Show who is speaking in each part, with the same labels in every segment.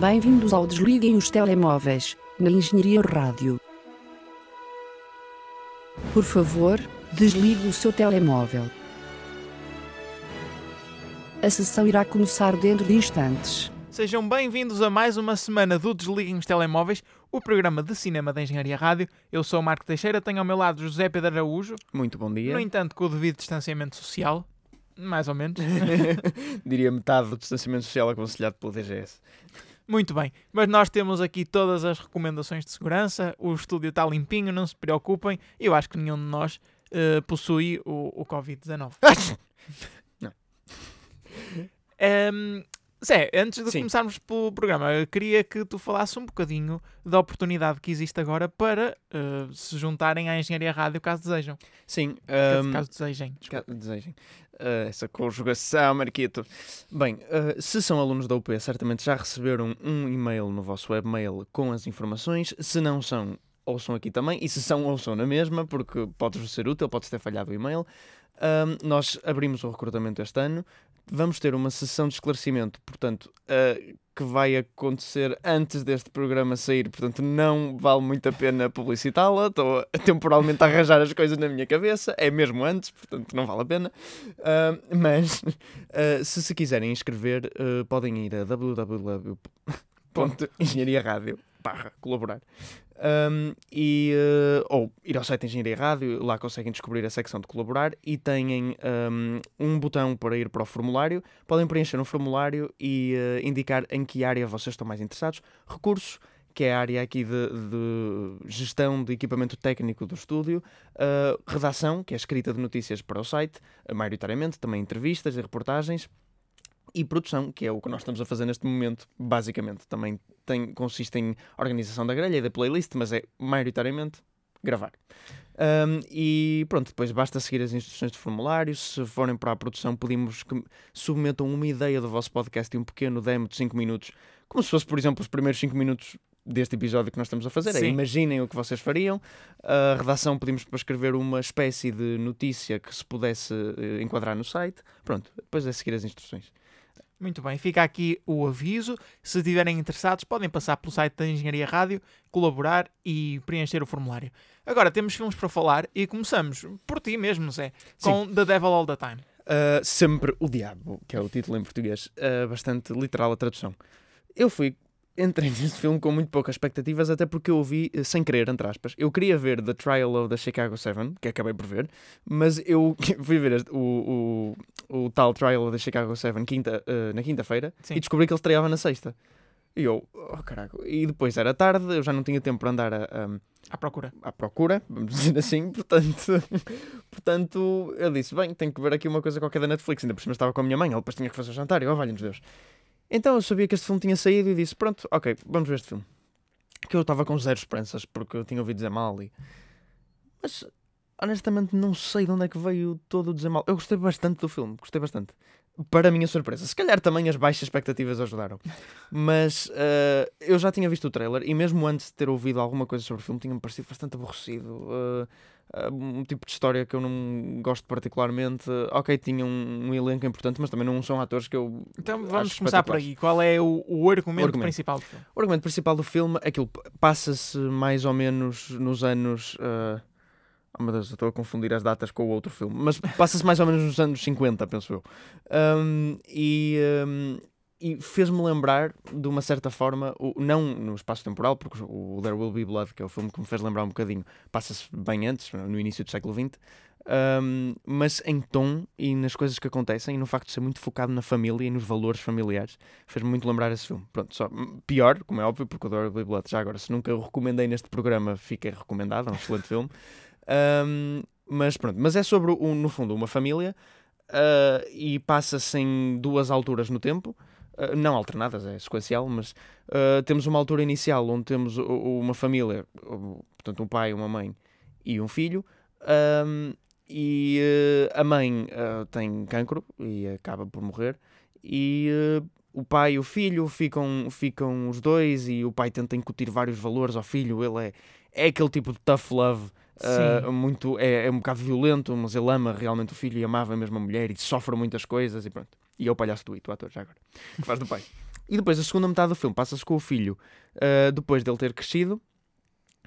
Speaker 1: Bem-vindos ao Desliguem os Telemóveis, na Engenharia Rádio. Por favor, desligue o seu telemóvel. A sessão irá começar dentro de instantes.
Speaker 2: Sejam bem-vindos a mais uma semana do Desliguem os Telemóveis, o programa de cinema da Engenharia Rádio. Eu sou o Marco Teixeira, tenho ao meu lado José Pedro Araújo,
Speaker 3: Muito bom dia.
Speaker 2: no entanto com o devido distanciamento social, mais ou menos.
Speaker 3: Diria metade do distanciamento social aconselhado pelo DGS.
Speaker 2: Muito bem, mas nós temos aqui todas as recomendações de segurança, o estúdio está limpinho, não se preocupem, eu acho que nenhum de nós eh, possui o, o Covid-19.
Speaker 3: Não.
Speaker 2: Ehm, Zé, antes de
Speaker 3: Sim.
Speaker 2: começarmos pelo programa, eu queria que tu falasses um bocadinho da oportunidade que existe agora para eh, se juntarem à Engenharia Rádio caso desejam.
Speaker 3: Sim,
Speaker 2: Caso-
Speaker 3: ahm,
Speaker 2: caso desejem.
Speaker 3: ca- desejem. Ah, essa conjugação, Marquito. Bem, ah, se são alunos da UP, certamente já receberam um e-mail no vosso webmail com as informações. Se não são, ouçam aqui também. E se são, ouçam na mesma, porque pode-vos ser útil, pode ter falhado o e-mail. Ahm, nós abrimos o recrutamento este ano. Vamos ter uma sessão de esclarecimento, portanto, ah, que vai acontecer antes deste programa sair, portanto, não vale muito a pena publicitá-la. Estou temporalmente a arranjar as coisas na minha cabeça, é mesmo antes, portanto, não vale a pena. Ah, mas ah, se se quiserem inscrever, podem ir a www.engenhariaradio barra colaborar. Um, e, uh, ou ir ao site da Engenharia Rádio, lá conseguem descobrir a secção de colaborar e têm um, um botão para ir para o formulário. Podem preencher um formulário e uh, indicar em que área vocês estão mais interessados. Recursos, que é a área aqui de, de gestão de equipamento técnico do estúdio. Uh, redação, que é a escrita de notícias para o site, maioritariamente, também entrevistas e reportagens. E produção, que é o que nós estamos a fazer neste momento, basicamente. Também tem, consiste em organização da grelha e da playlist, mas é maioritariamente gravar. Um, e pronto, depois basta seguir as instruções de formulário. Se forem para a produção, pedimos que submetam uma ideia do vosso podcast e um pequeno demo de 5 minutos, como se fosse, por exemplo, os primeiros 5 minutos deste episódio que nós estamos a fazer. É, imaginem o que vocês fariam. A redação pedimos para escrever uma espécie de notícia que se pudesse eh, enquadrar no site. Pronto, depois é seguir as instruções.
Speaker 2: Muito bem, fica aqui o aviso. Se estiverem interessados, podem passar pelo site da Engenharia Rádio, colaborar e preencher o formulário. Agora temos filmes para falar e começamos por ti mesmo, Zé, com The Devil All the Time.
Speaker 3: Uh, Sempre o Diabo, que é o título em português, uh, bastante literal a tradução. Eu fui, entrei neste filme com muito poucas expectativas, até porque eu vi uh, sem querer, entre aspas. Eu queria ver The Trial of the Chicago Seven, que acabei por ver, mas eu fui ver este- o, o, o tal Trial of the Chicago Seven quinta, uh, na quinta-feira e descobri que ele estreava na sexta. E eu, oh caraca, e depois era tarde, eu já não tinha tempo para andar a- a,
Speaker 2: À procura.
Speaker 3: à procura, vamos dizer assim, portanto, portanto eu disse, bem, tenho que ver aqui uma coisa qualquer da Netflix, ainda por cima estava com a minha mãe, ela depois tinha que fazer o jantar, e oh, valha-nos Deus. Então eu sabia que este filme tinha saído e disse, pronto, ok, vamos ver este filme. Que eu estava com zero esperanças, porque eu tinha ouvido dizer mal e... Mas, honestamente, não sei de onde é que veio todo o dizer mal. Eu gostei bastante do filme, gostei bastante. Para a minha surpresa. Se calhar também as baixas expectativas ajudaram. Mas eh, eu já tinha visto o trailer e mesmo antes de ter ouvido alguma coisa sobre o filme tinha-me parecido bastante aborrecido. Eh, um tipo de história que eu não gosto particularmente. Ok, tinha um, um elenco importante, mas também não são atores que eu.
Speaker 2: Então vamos começar por aí. Qual é o, o argumento,
Speaker 3: argumento.
Speaker 2: principal do filme?
Speaker 3: O argumento principal do filme, aquilo passa-se mais ou menos nos anos. eh, Oh meu Deus, eu estou a confundir as datas com o outro filme, mas passa-se mais ou menos nos anos 50, penso eu. Um, e um, e fez-me lembrar, de uma certa forma, o- não no espaço temporal, porque o There Will Be Blood, que é o filme que me fez lembrar um bocadinho, passa-se bem antes, no início do século XX, um, mas em tom e nas coisas que acontecem e no facto de ser muito focado na família e nos valores familiares, fez-me muito lembrar esse filme. Pronto, só hum, pior, como é óbvio, porque o There Will Be Blood, já agora, se nunca o recomendei neste programa, fica recomendado, é um excelente filme. Um, mas pronto, mas é sobre, no fundo, uma família uh, e passa-se em duas alturas no tempo, uh, não alternadas, é sequencial, mas uh, temos uma altura inicial onde temos uma família, portanto, um pai, uma mãe e um filho, um, e uh, a mãe tem cancro e acaba por morrer, e o pai e o filho ficam, ficam os dois, e o pai tenta incutir vários valores ao filho, ele é, é aquele tipo de tough love. Uh, muito, é, é um bocado violento, mas ele ama realmente o filho e amava a mesma mulher e sofre muitas coisas e pronto. E é o palhaço do Ito, o ator, já agora, que faz do pai. E depois a segunda metade do filme passa-se com o filho uh, depois dele ter crescido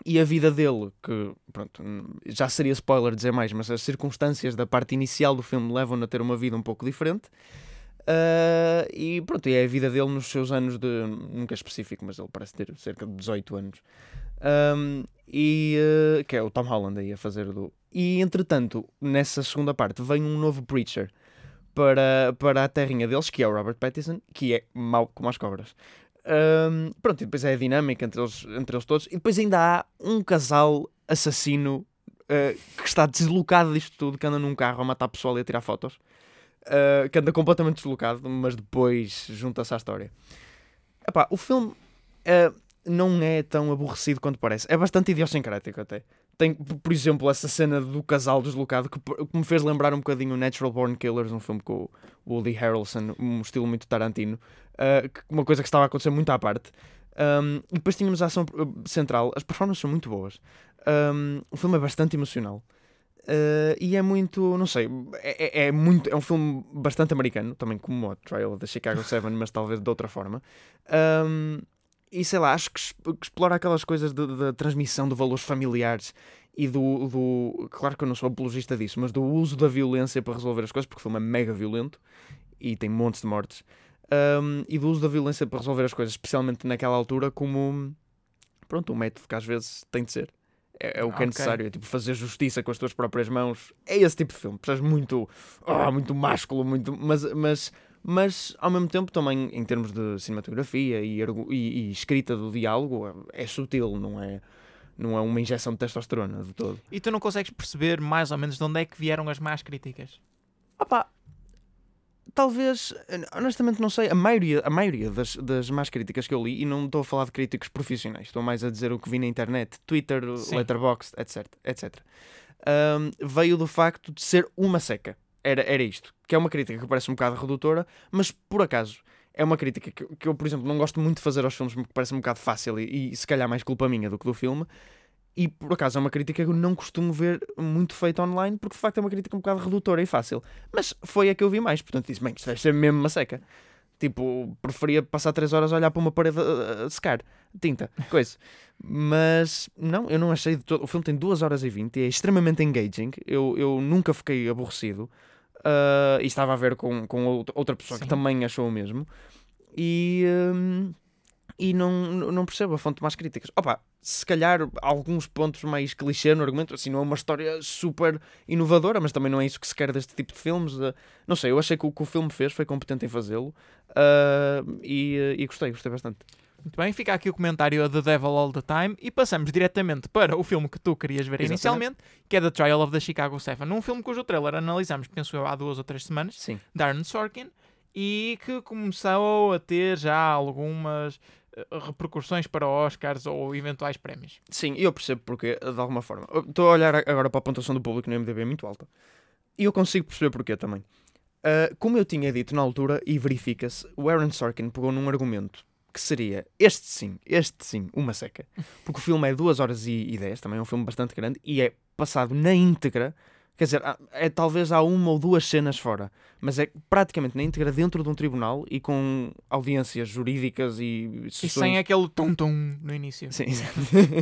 Speaker 3: e a vida dele, que pronto, já seria spoiler dizer mais, mas as circunstâncias da parte inicial do filme levam-no a ter uma vida um pouco diferente. Uh, e pronto, é a vida dele nos seus anos de. Nunca específico, mas ele parece ter cerca de 18 anos. Um, e uh, que é o Tom Holland aí a fazer do. E entretanto, nessa segunda parte, vem um novo Preacher para, para a terrinha deles, que é o Robert Pattinson, que é mau como as cobras. Um, pronto, e depois é a dinâmica entre eles, entre eles todos. E depois ainda há um casal assassino uh, que está deslocado disto tudo, que anda num carro a matar pessoal e a tirar fotos. Uh, que anda completamente deslocado, mas depois junta-se à história. Epá, o filme uh, não é tão aborrecido quanto parece. É bastante idiosincrático até. Tem, por exemplo, essa cena do casal deslocado que, que me fez lembrar um bocadinho Natural Born Killers, um filme com o Woody Harrelson, um estilo muito Tarantino. Uh, uma coisa que estava a acontecer muito à parte. Um, e depois tínhamos a ação central. As performances são muito boas. Um, o filme é bastante emocional. Uh, e é muito, não sei, é, é, é, muito, é um filme bastante americano, também como o Trial the Chicago 7, mas talvez de outra forma. Um, e sei lá, acho que, explora aquelas coisas da transmissão de valores familiares e do, do. Claro que eu não sou apologista disso, mas do uso da violência para resolver as coisas, porque o filme é mega violento e tem montes de mortes. Um, e do uso da violência para resolver as coisas, especialmente naquela altura, como pronto, um método que às vezes tem de ser. É, é o que é okay. é necessário, é tipo fazer justiça com as tuas próprias mãos. É esse tipo de filme. Precisas muito, oh, muito másculo, muito, mas, mas, mas ao mesmo tempo também em termos de cinematografia e, e, e escrita do diálogo é sutil, não é? Não é uma injeção de testosterona de todo.
Speaker 2: E tu não consegues perceber mais ou menos de onde é que vieram as más críticas?
Speaker 3: Opa, talvez, honestamente não sei, a maioria, a maioria das, das más críticas que eu li, e não estou a falar de críticos profissionais, estou mais a dizer o que vi na internet, Twitter, Sim. Letterboxd, etc, etc. Um, veio do facto de ser uma seca. Era, era isto. Que é uma crítica que parece um bocado redutora, mas por acaso é uma crítica que, que eu, por exemplo, não gosto muito de fazer aos filmes porque parece um bocado fácil e, e se calhar mais culpa minha do que do filme. E por acaso é uma crítica que eu não costumo ver muito feita online, porque de facto é uma crítica um bocado redutora e fácil. Mas foi a que eu vi mais, portanto disse: bem, isto deve ser mesmo uma seca. Tipo, preferia passar 3 horas a olhar para uma parede a, a secar tinta, coisa. Mas não, eu não achei de todo. O filme tem 2 horas e 20 e é extremamente engaging. Eu, eu nunca fiquei aborrecido. Uh, e estava a ver com, com outra pessoa Sim. que também achou o mesmo. E. Um, e não, não percebo a fonte mais críticas. Opa, se calhar alguns pontos mais clichê no argumento, assim, não é uma história super inovadora, mas também não é isso que se quer deste tipo de filmes. Uh, não sei, eu achei que o que o filme fez foi competente em fazê-lo uh, e, e gostei, gostei bastante.
Speaker 2: Muito bem, fica aqui o comentário The Devil All the Time e passamos diretamente para o filme que tu querias ver Exatamente. inicialmente, que é The Trial of the Chicago 7, um filme cujo trailer analisamos, penso eu, há duas ou três semanas,
Speaker 3: Sim.
Speaker 2: Darren Sorkin, e que começou a ter já algumas eh, repercussões para Oscars ou eventuais prémios.
Speaker 3: Sim, eu percebo porque, de alguma forma. Estou a olhar agora para a pontuação do público no MDB é muito alta. E eu consigo perceber porquê também. Uh, como eu tinha dito na altura, e verifica-se, o Aaron Sorkin pegou num argumento que seria este sim, este sim, uma seca. Porque o filme é 2 horas e 10, também é um filme bastante grande, e é passado na íntegra Quer dizer, é, talvez há uma ou duas cenas fora, mas é praticamente na íntegra dentro de um tribunal e com audiências jurídicas e
Speaker 2: sessões... E sem aquele tum-tum no início.
Speaker 3: Sim,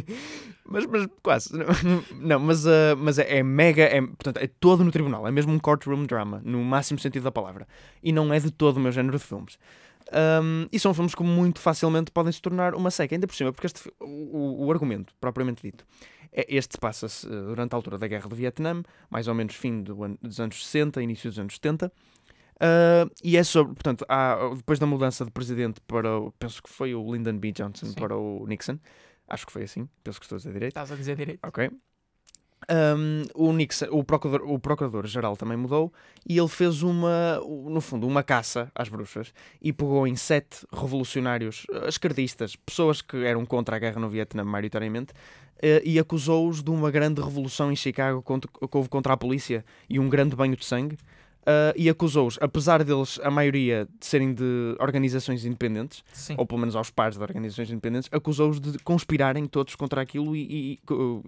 Speaker 3: mas, mas quase. Não, mas, uh, mas é, é, mega, é, portanto, é todo no tribunal, é mesmo um courtroom drama, no máximo sentido da palavra. E não é de todo o meu género de filmes. Um, e são filmes que muito facilmente podem se tornar uma seca, ainda por cima, porque este, o, o argumento, propriamente dito, é, este passa-se eh, durante a altura da Guerra do Vietnã, mais ou menos fim do ano, dos anos 60, início dos anos 70. Uh, ah, e é sobre, portanto, há, depois da mudança de presidente para, penso que foi o Lyndon B. Johnson Sim. para o Nixon, acho que foi assim, penso que estou a dizer direito.
Speaker 2: Estás a dizer direito.
Speaker 3: Ok. Um, o, Nixon, o, procurador, o procurador-geral também mudou e ele fez uma, no fundo, uma caça às bruxas e pegou em sete revolucionários eh, esquerdistas, pessoas que eram contra a guerra no Vietnã, maioritariamente, uh, e acusou-os de uma grande revolução em Chicago contra, contra a polícia e um grande banho de sangue uh, e acusou-os, apesar deles, a maioria de serem de organizações independentes, Sim. ou pelo menos aos pares de organizações independentes, acusou-os de conspirarem todos contra aquilo e, e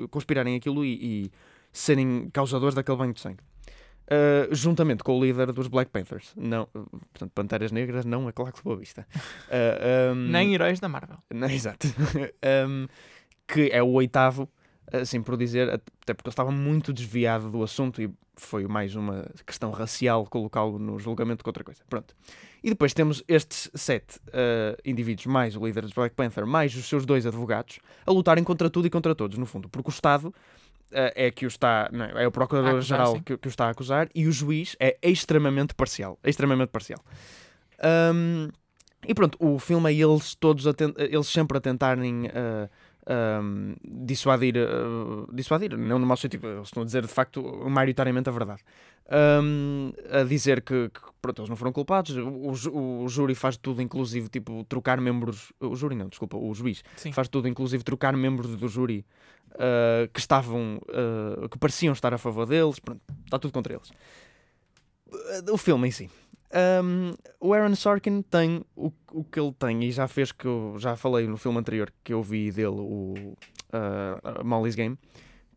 Speaker 3: conspirarem aquilo e, e, serem causadores daquele banho de sangue. uh, juntamente com o líder dos Black Panthers. Não, portanto, Panteras Negras, não a Claque de Boa Vista. Uh, um,
Speaker 2: Nem heróis da Marvel.
Speaker 3: Não, exato. um, que é o oitavo, assim por dizer, até porque ele estava muito desviado do assunto e foi mais uma questão racial colocá-lo no julgamento que outra coisa. Pronto. E depois temos estes sete uh, indivíduos, mais o líder dos Black Panther, mais os seus dois advogados, a lutarem contra tudo e contra todos, no fundo, porque o Estado Uh, é que o está, não, é o procurador-geral que, que, o está a acusar e o juiz é extremamente parcial, extremamente parcial. Um, e pronto, o filme é eles todos eles sempre a tentarem uh, um, dissuadir, uh, dissuadir, não no mau sentido, eles estão a dizer de facto maioritariamente a verdade. Um, a dizer que, que, pronto, eles não foram culpados, o, o, o, júri faz tudo, inclusive tipo trocar membros, o júri não, desculpa, o juiz Sim. faz tudo, inclusive trocar membros do júri uh, que estavam, uh, que pareciam estar a favor deles, pronto, está tudo contra eles. O filme em si um, o Aaron Sorkin tem o, o que ele tem e já fez que eu já falei no filme anterior que eu vi dele, o uh, Molly's Game,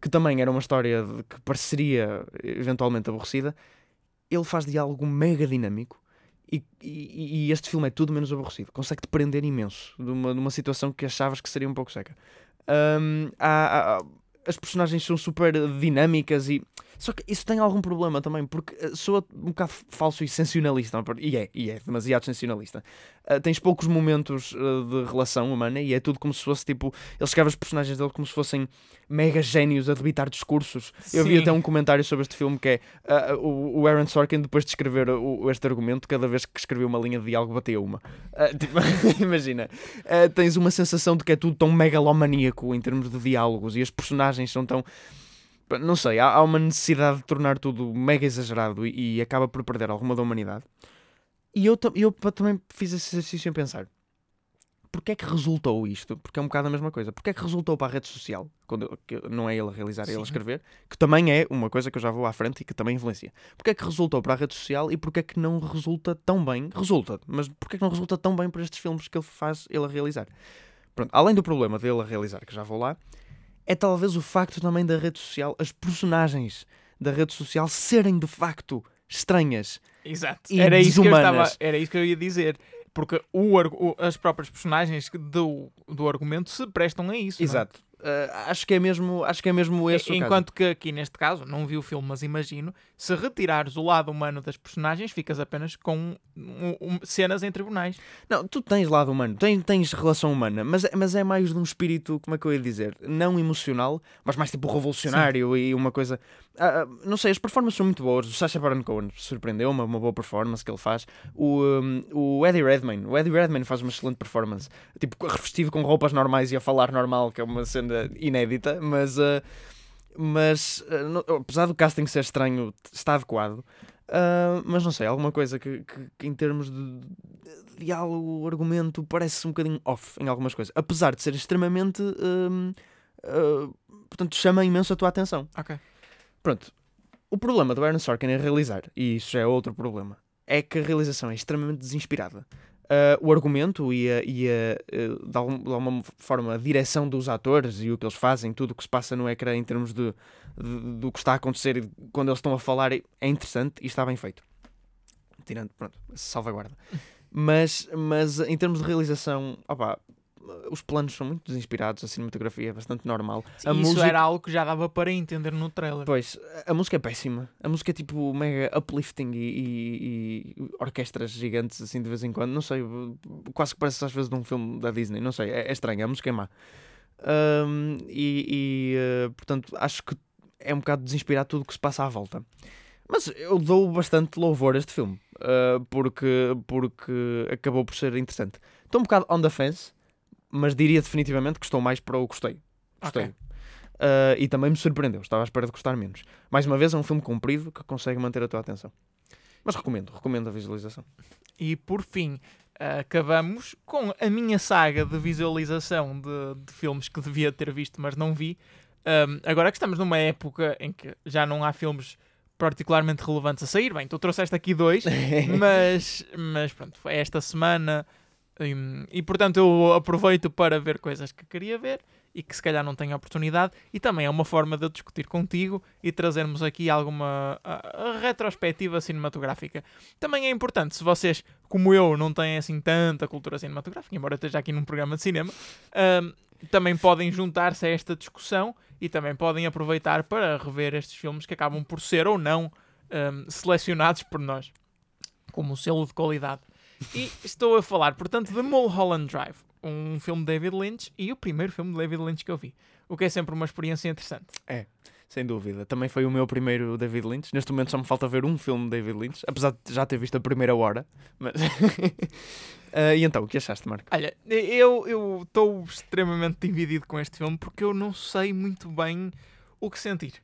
Speaker 3: que também era uma história de, que pareceria eventualmente aborrecida. Ele faz diálogo mega dinâmico e, e, e, este filme é tudo menos aborrecido. Consegue-te prender imenso de uma, de uma situação que achavas que seria um pouco seca. Um, há, há, as personagens são super dinâmicas e só que isso tem algum problema também, porque eh, soa um bocado falso e sensacionalista. E é, e é demasiado sensacionalista. Uh, tens poucos momentos uh, de relação humana e é tudo como se fosse tipo. Ele escreve os personagens dele como se fossem mega génios a debitar discursos. Sim. Eu vi até um comentário sobre este filme que é uh, o, o Aaron Sorkin, depois de escrever o, este argumento, cada vez que escreveu uma linha de diálogo, batia uma. Tipo, imagina, tens uma sensação de que é tudo tão megalomaníaco em termos de diálogos e as personagens são tão não sei, há, há, uma necessidade de tornar tudo mega exagerado e, e acaba por perder alguma da humanidade. E eu, eu também fiz esse exercício em pensar: porquê é que resultou isto? Porque é um bocado a mesma coisa. Porquê é que resultou para a rede social? Quando, não é ele a realizar, é ele a escrever, que também é uma coisa que eu já vou à frente e que também influencia. Porquê é que resultou para a rede social e porquê é que não resulta tão bem? Resulta, mas porquê é que não resulta tão bem para estes filmes que ele faz ele a realizar? Pronto, além do problema dele a realizar, que já vou lá, é talvez o facto também da rede social, as personagens da rede social serem de facto estranhas.
Speaker 2: Exato. E era, isso que eu estava, era isso que eu ia dizer. Porque o, as próprias personagens do, do argumento se prestam a isso.
Speaker 3: É? Exato. Uh, acho que é mesmo, acho que é mesmo esse
Speaker 2: Enquanto que aqui neste caso, não vi o filme, mas imagino, se retirares o lado humano das personagens, ficas apenas com um, um, cenas em tribunais.
Speaker 3: Não, tu tens lado humano, tens, tens relação humana, mas, mas é mais de um espírito, como é que eu ia dizer, não emocional, mas mais tipo revolucionário Sim. e uma coisa. Uh, não sei, as performances são muito boas. O Sacha Baron Cohen surpreendeu, uma, uma boa performance que ele faz. O, um, o Eddie Redmayne, o Eddie Redmayne faz uma excelente performance, tipo revestido com roupas normais e a falar normal, que é uma cena inédita, mas, uh, mas uh, apesar do casting ser estranho, está adequado. Uh, mas não sei, alguma coisa que, que, que, em termos de diálogo, argumento, parece um bocadinho off em algumas coisas. Apesar de ser extremamente. Uh, uh, portanto, chama imenso a tua atenção.
Speaker 2: Ok.
Speaker 3: Pronto. O problema do Aaron Sorkin é realizar, e isso já é outro problema, é que a realização é extremamente desinspirada uh, o argumento e, a, e a, uh, de, alguma, forma a direção dos atores e o que eles fazem, tudo o que se passa no ecrã em termos de, de, do que está a acontecer quando eles estão a falar é interessante e está bem feito. Tirando, pronto, salvaguarda. Mas, mas em termos de realização, opa, os planos são muito desinspirados, a cinematografia é bastante normal.
Speaker 2: Sim, a isso música... era algo que já dava para entender no trailer.
Speaker 3: Pois, a música é péssima. A música é tipo mega uplifting e, e, e orquestras gigantes assim de vez em quando. Não sei, quase que parece às vezes de um filme da Disney. Não sei, é, é estranho, a música é má. Um, e, e uh, portanto, acho que é um bocado desinspirado tudo o que se passa à volta. Mas eu dou bastante louvor a este filme, uh, porque, porque acabou por ser interessante. Estou um bocado on the fence, mas diria definitivamente que estou mais para o gostei. Gostei. Okay. Uh, e também me surpreendeu, estava à espera de gostar menos. Mais uma vez, é um filme comprido que consegue manter a tua atenção. Mas recomendo, recomendo a visualização.
Speaker 2: E por fim, acabamos com a minha saga de visualização de, de filmes que devia ter visto, mas não vi. Um, agora que estamos numa época em que já não há filmes particularmente relevantes a sair, bem, tu trouxeste aqui dois, mas, mas pronto, esta semana Hum, E, portanto eu aproveito para ver coisas que queria ver e que se calhar não tenho oportunidade e também é uma forma de eu discutir contigo e trazermos aqui alguma a- a retrospectiva cinematográfica. Também é importante, se vocês, como eu, não têm assim tanta cultura cinematográfica, embora esteja aqui num programa de cinema, hum, também podem juntar-se a esta discussão e também podem aproveitar para rever estes filmes que acabam por ser ou não hum, selecionados por nós como selo de qualidade. E estou a falar, portanto, de Mulholland Drive, um filme de David Lynch e o primeiro filme de David Lynch que eu vi. O que é sempre uma experiência interessante.
Speaker 3: Sem dúvida. Também foi o meu primeiro David Lynch. Neste momento só me falta ver um filme de David Lynch, apesar de já ter visto a primeira hora. Mas... Ah, e então, o que achaste, Marco?
Speaker 2: Olha, eu estou extremamente dividido com este filme porque eu não sei muito bem o que sentir.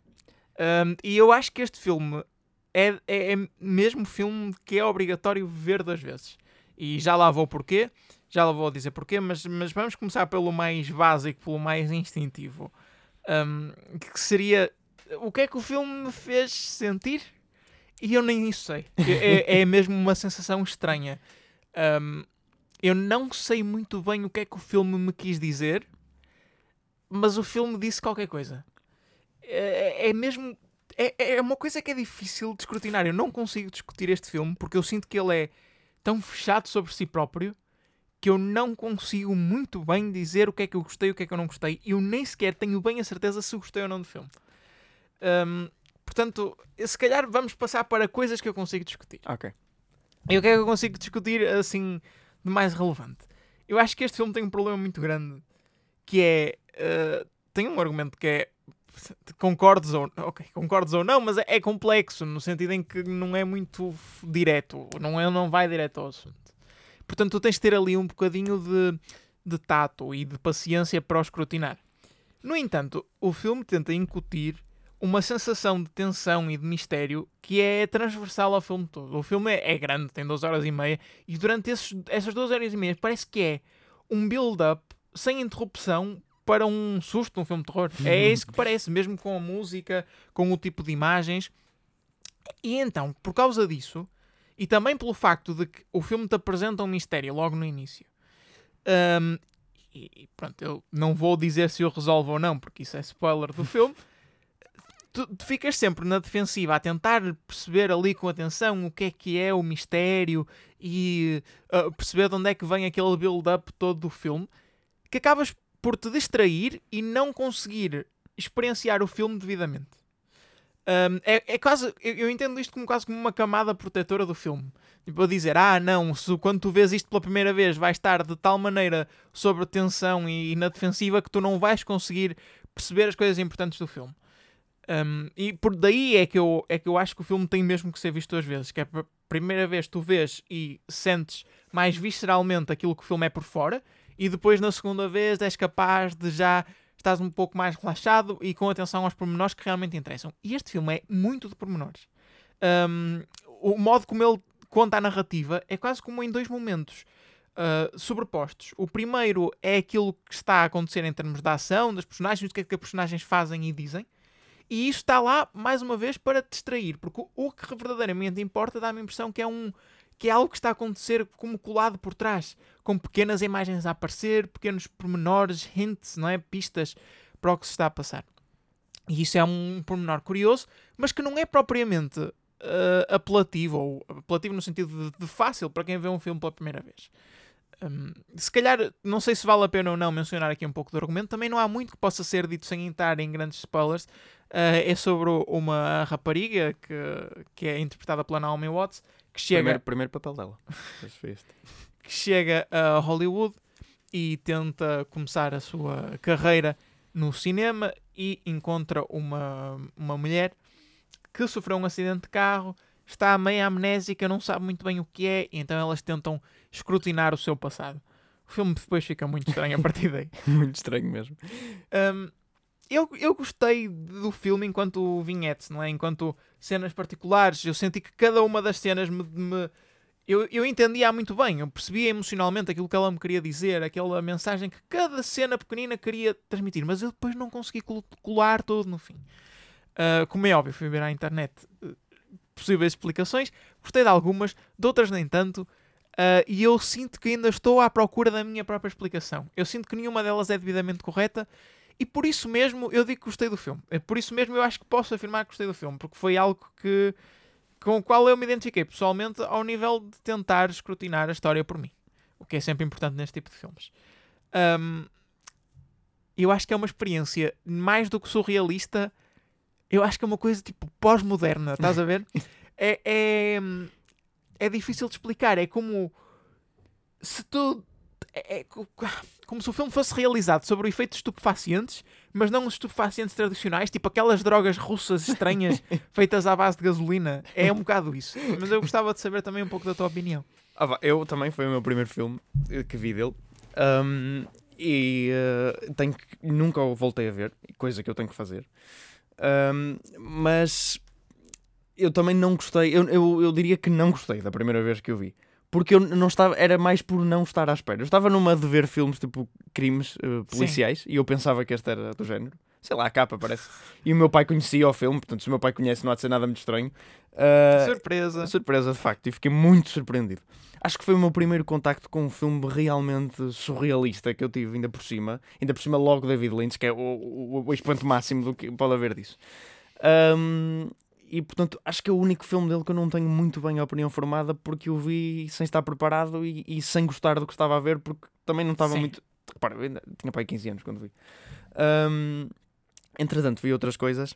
Speaker 2: Um, e eu acho que este filme é, é, é mesmo filme que é obrigatório ver duas vezes. E já lá vou porquê, já lá vou dizer porquê, mas, mas vamos começar pelo mais básico, pelo mais instintivo. Um, que seria o que é que o filme me fez sentir? E eu nem isso sei. É, é mesmo uma sensação estranha. Um, eu não sei muito bem o que é que o filme me quis dizer, mas o filme disse qualquer coisa. É, é mesmo. É, é uma coisa que é difícil de escrutinar. Eu não consigo discutir este filme porque eu sinto que ele é tão fechado sobre si próprio que eu não consigo muito bem dizer o que é que eu gostei e o que é que eu não gostei. E eu nem sequer tenho bem a certeza se gostei ou não do filme. Hum, portanto, se calhar vamos passar para coisas que eu consigo discutir.
Speaker 3: Ok.
Speaker 2: E o que é que eu consigo discutir assim de mais relevante? Eu acho que este filme tem um problema muito grande que é. eh, tem um argumento que é. Concordes ou, ok, concordes ou não, mas é, é complexo no sentido em que não é muito direto, não, é, não vai direto ao assunto. Portanto, tu tens de ter ali um bocadinho de, de tato e de paciência para o escrutinar. No entanto, o filme tenta incutir uma sensação de tensão e de mistério que é transversal ao filme todo. O filme é, é grande, tem 2 horas e meia, e durante esses, essas 2 horas e meia parece que é um build-up sem interrupção para um susto num filme de terror. É isso que parece, mesmo com a música, com o tipo de imagens. E então, por causa disso, e também pelo facto de que o filme te apresenta um mistério logo no início, hum, e pronto, eu não vou dizer se o resolve ou não, porque isso é spoiler do filme. Tu, tu ficas sempre na defensiva a tentar perceber ali com atenção o que é que é o mistério e uh, perceber de onde é que vem aquele build-up todo do filme, que acabas por te distrair e não conseguir experienciar o filme devidamente. Um, é, é quase, eu, eu entendo isto como quase como uma camada protetora do filme. Tipo, a dizer, ah, não, se quando tu vês isto pela primeira vez vais estar de tal maneira sobre tensão e, e na defensiva que tu não vais conseguir perceber as coisas importantes do filme. Um, e por daí é que, eu, é que eu acho que o filme tem mesmo que ser visto duas vezes. Que é a primeira vez tu vês e sentes mais visceralmente aquilo que o filme é por fora, e depois na segunda vez és capaz de já estás um pouco mais relaxado e com atenção aos pormenores que realmente interessam. E este filme é muito de pormenores. Um, o modo como ele conta a narrativa é quase como em dois momentos uh, sobrepostos. O primeiro é aquilo que está a acontecer em termos da ação, das personagens, o que é que as personagens fazem e dizem. E isso está lá, mais uma vez, para te distrair, porque o que verdadeiramente importa dá-me a impressão que é um que é algo que está a acontecer como colado por trás, com pequenas imagens a aparecer, pequenos pormenores, hints, não é? Pistas para o que se está a passar. E isso é um pormenor curioso, mas que não é propriamente eh, apelativo, ou apelativo no sentido de, de fácil para quem vê um filme pela primeira vez. Hum, se calhar, não sei se vale a pena ou não mencionar aqui um pouco do argumento, também não há muito que possa ser dito sem entrar em grandes spoilers. Eh, é sobre uma rapariga que, que é interpretada pela Naomi Watts, que chega
Speaker 3: Primeiro, primeiro papel dela.
Speaker 2: Que chega a Hollywood e tenta começar a sua carreira no cinema e encontra uma, uma mulher que sofreu um acidente de carro, está meio amnésica, não sabe muito bem o que é, e então elas tentam escrutinar o seu passado. O filme depois fica muito estranho a partir daí.
Speaker 3: Muito estranho mesmo.
Speaker 2: Um, eu, eu gostei do filme enquanto vinhete, não é? Enquanto cenas particulares. Eu senti que cada uma das cenas me. me- eu, eu entendia muito bem, eu percebia emocionalmente aquilo que ela me queria dizer, aquela mensagem que cada cena pequenina queria transmitir, mas eu depois não consegui col- colar todo no fim. Ah, como é óbvio, fui ver à internet eh, possíveis explicações, gostei de algumas, de outras nem tanto. Uh, e eu sinto que ainda estou à procura da minha própria explicação. Eu sinto que nenhuma delas é devidamente correta e por isso mesmo eu digo que gostei do filme. É por isso mesmo eu acho que posso afirmar que gostei do filme, porque foi algo que com o qual eu me identifiquei pessoalmente ao nível de tentar escrutinar a história por mim. O que é sempre importante neste tipo de filmes. Um, eu acho que é uma experiência mais do que surrealista. Eu acho que é uma coisa tipo pós-moderna, estás a ver? é, é, é difícil de explicar. É como se tu. É, é, como se o filme fosse realizado sobre efeitos estupefacientes, mas não os estupefacientes tradicionais, tipo aquelas drogas russas estranhas feitas à base de gasolina. É um bocado isso. Mas eu gostava de saber também um pouco da tua opinião.
Speaker 3: Ah, eu também foi o meu primeiro filme eh, que vi dele. Um, e uh, tenho que, nunca o voltei a ver, coisa que eu tenho que fazer. Um, mas eu também não gostei, eu, eu, eu diria que não gostei da primeira vez que eu vi. Porque eu não estava, era mais por não estar à espera. Eu estava numa de ver filmes tipo crimes uh, policiais Sim. e eu pensava que este era do género. Sei lá, a capa parece. E o meu pai conhecia o filme, portanto, se o meu pai conhece, não há de ser nada muito estranho.
Speaker 2: Uh, surpresa.
Speaker 3: Surpresa, de facto, e fiquei muito surpreendido. Acho que foi o meu primeiro contacto com um filme realmente surrealista que eu tive, ainda por cima. Ainda por cima, logo David Lynch, que é o, o, o expoente máximo do que pode haver disso. Um, e portanto acho que é o único filme dele que eu não tenho muito bem a opinião formada porque o vi sem estar preparado e, e sem gostar do que estava a ver porque também não estava Sim. muito. Repara, eu ainda tinha pai 15 anos quando vi. Um, entretanto, vi outras coisas.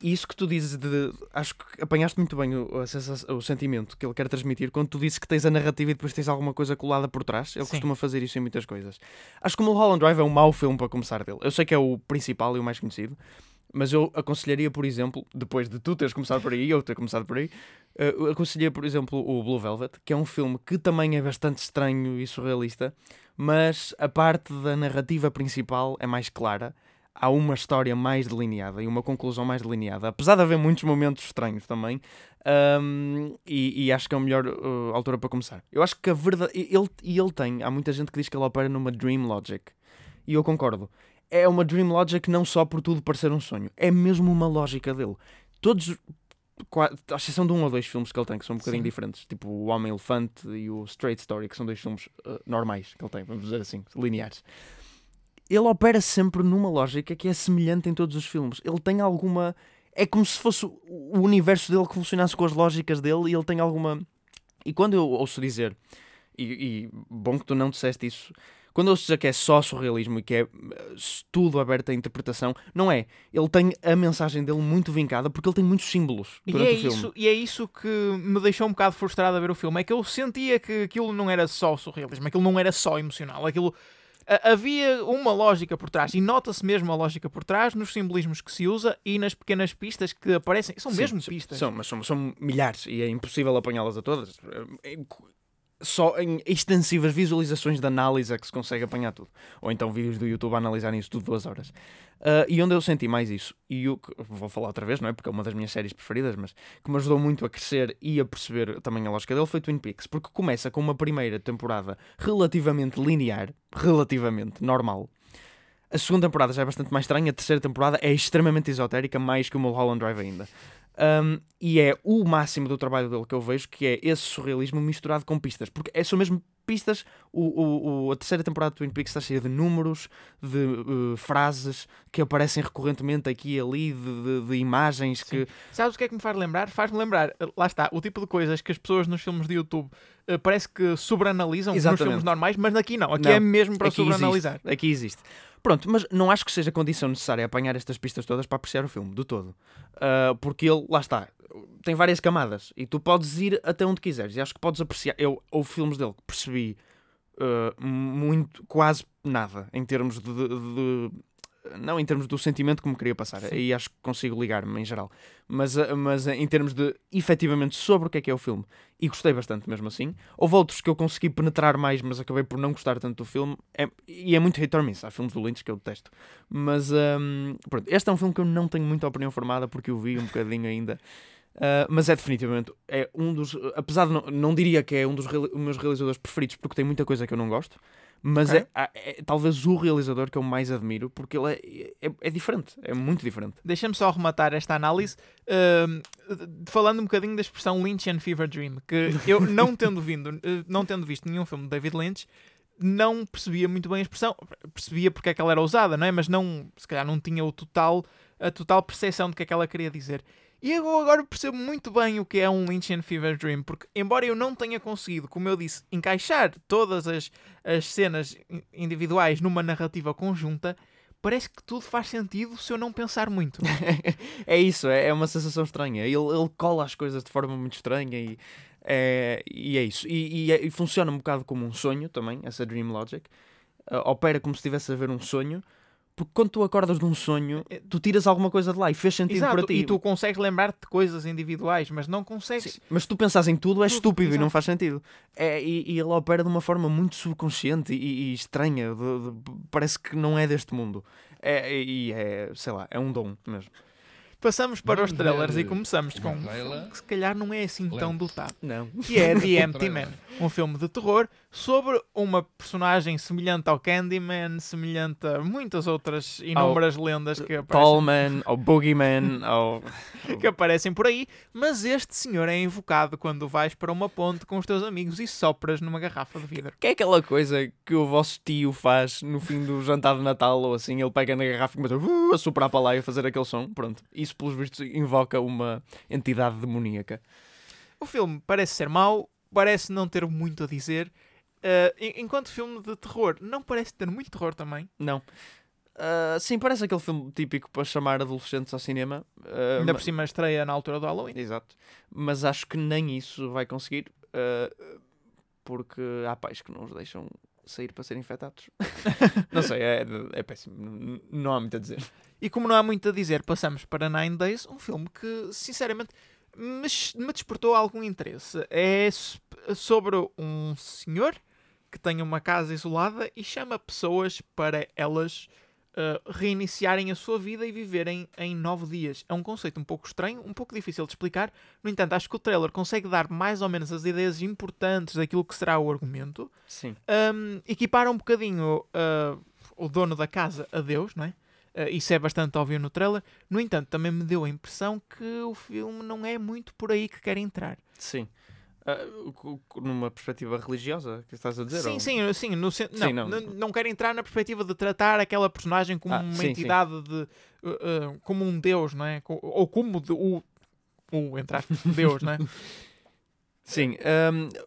Speaker 3: E isso que tu dizes de. Acho que apanhaste muito bem o, o, o, sentimento que ele quer transmitir quando tu dizes que tens a narrativa e depois tens alguma coisa colada por trás. Ele Sim. costuma fazer isso em muitas coisas. Acho que o Mulholland Drive é um mau filme para começar dele. Eu sei que é o principal e o mais conhecido, mas eu aconselharia, por exemplo, depois de tu teres começado por aí, eu ter começado por aí, uh, aconselharia, por exemplo, o Blue Velvet, que é um filme que também é bastante estranho e surrealista, mas a parte da narrativa principal é mais clara. Há uma história mais delineada e uma conclusão mais delineada, apesar de haver muitos momentos estranhos também, um, e, e, acho que é a melhor uh, altura para começar. Eu acho que a verdade. Ele, ele tem. Há muita gente que diz que ele opera numa Dream Logic, e eu concordo é uma Dream Logic não só por tudo parecer um sonho, é mesmo uma lógica dele. Todos, à exceção de um ou dois filmes que ele tem, que são um bocadinho Sim. diferentes, tipo O Homem-Elefante e o Straight Story, que são dois filmes uh, normais que ele tem, vamos dizer assim, lineares. Ele opera sempre numa lógica que é semelhante em todos os filmes. Ele tem alguma. É como se fosse o universo dele que funcionasse com as lógicas dele e ele tem alguma. E quando eu ouço dizer, e, e bom que tu não disseste isso quando eu dizer que é só surrealismo e que é eh, tudo aberto à interpretação, não é. Ele tem a mensagem dele muito vincada porque ele tem muitos símbolos durante
Speaker 2: e é
Speaker 3: o filme.
Speaker 2: Isso, e é isso que me deixou um bocado frustrado a ver o filme. É que eu sentia que aquilo não era só surrealismo, aquilo não era só emocional, aquilo havia uma lógica por trás e nota-se mesmo a lógica por trás nos simbolismos que se usa e nas pequenas pistas que aparecem. São Sim, mesmo pistas.
Speaker 3: São, mas são, são milhares e é impossível apanhá-las a todas. Só em extensivas visualizações de análise é que se consegue apanhar tudo. Ou então vídeos do YouTube a analisarem isso tudo duas horas. Uh, e onde eu senti mais isso, e eu vou falar outra vez, não é? Porque é uma das minhas séries preferidas, mas que me ajudou muito a crescer e a perceber também a lógica dele foi Twin Peaks. Porque começa com uma primeira temporada relativamente linear, relativamente normal. A segunda temporada já é bastante mais estranha, a terceira temporada é extremamente esotérica, mais que o Mulholland Drive ainda. Um, e é o máximo do trabalho dele que eu vejo, que é esse surrealismo misturado com pistas. Porque é só mesmo pistas. O, o, o, a terceira temporada de Twin Peaks está cheia de números, de uh, frases que aparecem recorrentemente aqui e ali, de, de, de imagens Sim. que.
Speaker 2: Sabes o que é que me faz lembrar? Faz-me lembrar, uh, lá está, o tipo de coisas que as pessoas nos filmes de YouTube uh, parece que sobreanalisam Exatamente. nos filmes normais, mas aqui não. Aqui não, é mesmo para sobreanalisar.
Speaker 3: Existe. Aqui existe. Pronto, mas não acho que seja condição necessária apanhar estas pistas todas para apreciar o filme, do todo. Uh, porque ele, lá está, tem várias camadas e tu podes ir até onde quiseres. E acho que podes apreciar. Eu, houve filmes dele que percebi uh, muito, quase nada em termos de, de, de não em termos do sentimento que me queria passar, Sim. aí acho que consigo ligar-me em geral, mas, eh, mas eh, em termos de efetivamente sobre o que é que é o filme, e gostei bastante mesmo assim. Houve outros que eu consegui penetrar mais, mas acabei por não gostar tanto do filme, é, e é muito hit or miss. Há filmes do Lynch que eu detesto, mas um, ehm, pronto, este é um filme que eu não tenho muita opinião formada porque eu vi um bocadinho ainda. Uh, mas é definitivamente é um dos. Apesar de não, não diria que é um dos meus realizadores preferidos porque tem muita coisa que eu não gosto, Mas
Speaker 2: Ok.
Speaker 3: é, é- é talvez o realizador que eu mais admiro, porque ele é, é, é diferente, é muito diferente.
Speaker 2: Deixa-me só rematar esta análise ahm, falando um bocadinho da expressão Lynchian Fever Dream, que eu não tendo, vindo, eh, não tendo visto nenhum filme de David Lynch, não percebia muito bem a expressão. Percebia porque é que ela era usada, não é? Mas não, se calhar não tinha o total, a total percepção do que é que ela queria dizer. E eu agora percebo muito bem o que é um Lynchian Fever Dream, porque embora eu não tenha conseguido, como eu disse, encaixar todas as, as cenas in- individuais numa narrativa conjunta, parece que tudo faz sentido se eu não pensar muito.
Speaker 3: é isso, é, é uma sensação estranha. Ele, ele cola as coisas de forma muito estranha e é, e é isso. E, e é- e funciona um bocado como um sonho também, essa Dream Logic. Ah, opera como se estivesse a ver um sonho, porque quando tu acordas de um sonho, tu tiras alguma coisa de lá e fez sentido
Speaker 2: Exato,
Speaker 3: para ti.
Speaker 2: e tu consegues lembrar-te de coisas individuais, mas não consegues.
Speaker 3: Sim, Mas se tu pensas em tudo, é
Speaker 2: Tudo,
Speaker 3: estúpido e não
Speaker 2: exato.
Speaker 3: faz sentido. É, e, e ele opera de uma forma muito subconsciente e, e estranha. de- de- parece que não é deste mundo. É, e é, sei lá, é um dom mesmo.
Speaker 2: Passamos para os
Speaker 4: Vamos
Speaker 2: trailers
Speaker 4: ver
Speaker 2: e começamos com um filme que se calhar não é assim tão dotado,
Speaker 3: Não.
Speaker 2: que é The Empty Man, um filme de terror sobre uma personagem semelhante ao Candyman, semelhante a muitas outras inúmeras lendas que aparecem,
Speaker 3: Tallman, ou Boogeyman, ou.
Speaker 2: que aparecem por aí, mas este senhor é invocado quando vais para uma ponte com os teus amigos e sopras numa garrafa de vidro.
Speaker 3: Que é aquela coisa que o vosso tio faz no fim do jantar de Natal ou assim, ele pega na garrafa e começa uh, a soprar para lá e a fazer aquele som. Pronto. Isso, pelos vistos, invoca uma entidade demoníaca.
Speaker 2: O filme parece ser mau, parece não ter muito a dizer. en- enquanto filme de terror, não parece ter muito terror também.
Speaker 3: Não. Ah, sim, parece aquele filme típico para chamar adolescentes ao cinema. ah,
Speaker 2: Ainda por cima estreia na altura do Halloween.
Speaker 3: Exato. Mas acho que nem isso vai conseguir, ah, porque há pais que não os deixam sair para ser infectados. não sei, é, é péssimo. Não há muito a dizer.
Speaker 2: E como não há muito a dizer, passamos para Nine Days, um filme que, sinceramente, me, me despertou algum interesse. É sobre um senhor que tem uma casa isolada e chama pessoas para elas uh, reiniciarem a sua vida e viverem em nove dias. É um conceito um pouco estranho, um pouco difícil de explicar. No entanto, acho que o trailer consegue dar mais ou menos as ideias importantes daquilo que será o argumento.
Speaker 3: Sim.
Speaker 2: Um, equipara um bocadinho uh, o dono da casa a Deus, não é? Uh, isso é bastante óbvio no trailer. No entanto, também me deu a impressão que o filme não é muito por aí que quer entrar.
Speaker 3: Sim. Cu- numa perspectiva religiosa, que estás a dizer?
Speaker 2: sim,
Speaker 3: ou-
Speaker 2: sim, sim, no sen-
Speaker 3: Sim,
Speaker 2: não,
Speaker 3: não.
Speaker 2: não, não quer entrar na perspectiva de tratar aquela personagem como
Speaker 3: Ah,
Speaker 2: uma
Speaker 3: sim, sim.
Speaker 2: entidade de uh, uh, como um Deus, não é? Ou como de- o, o entre aspas, Deus, não é?
Speaker 3: Sim,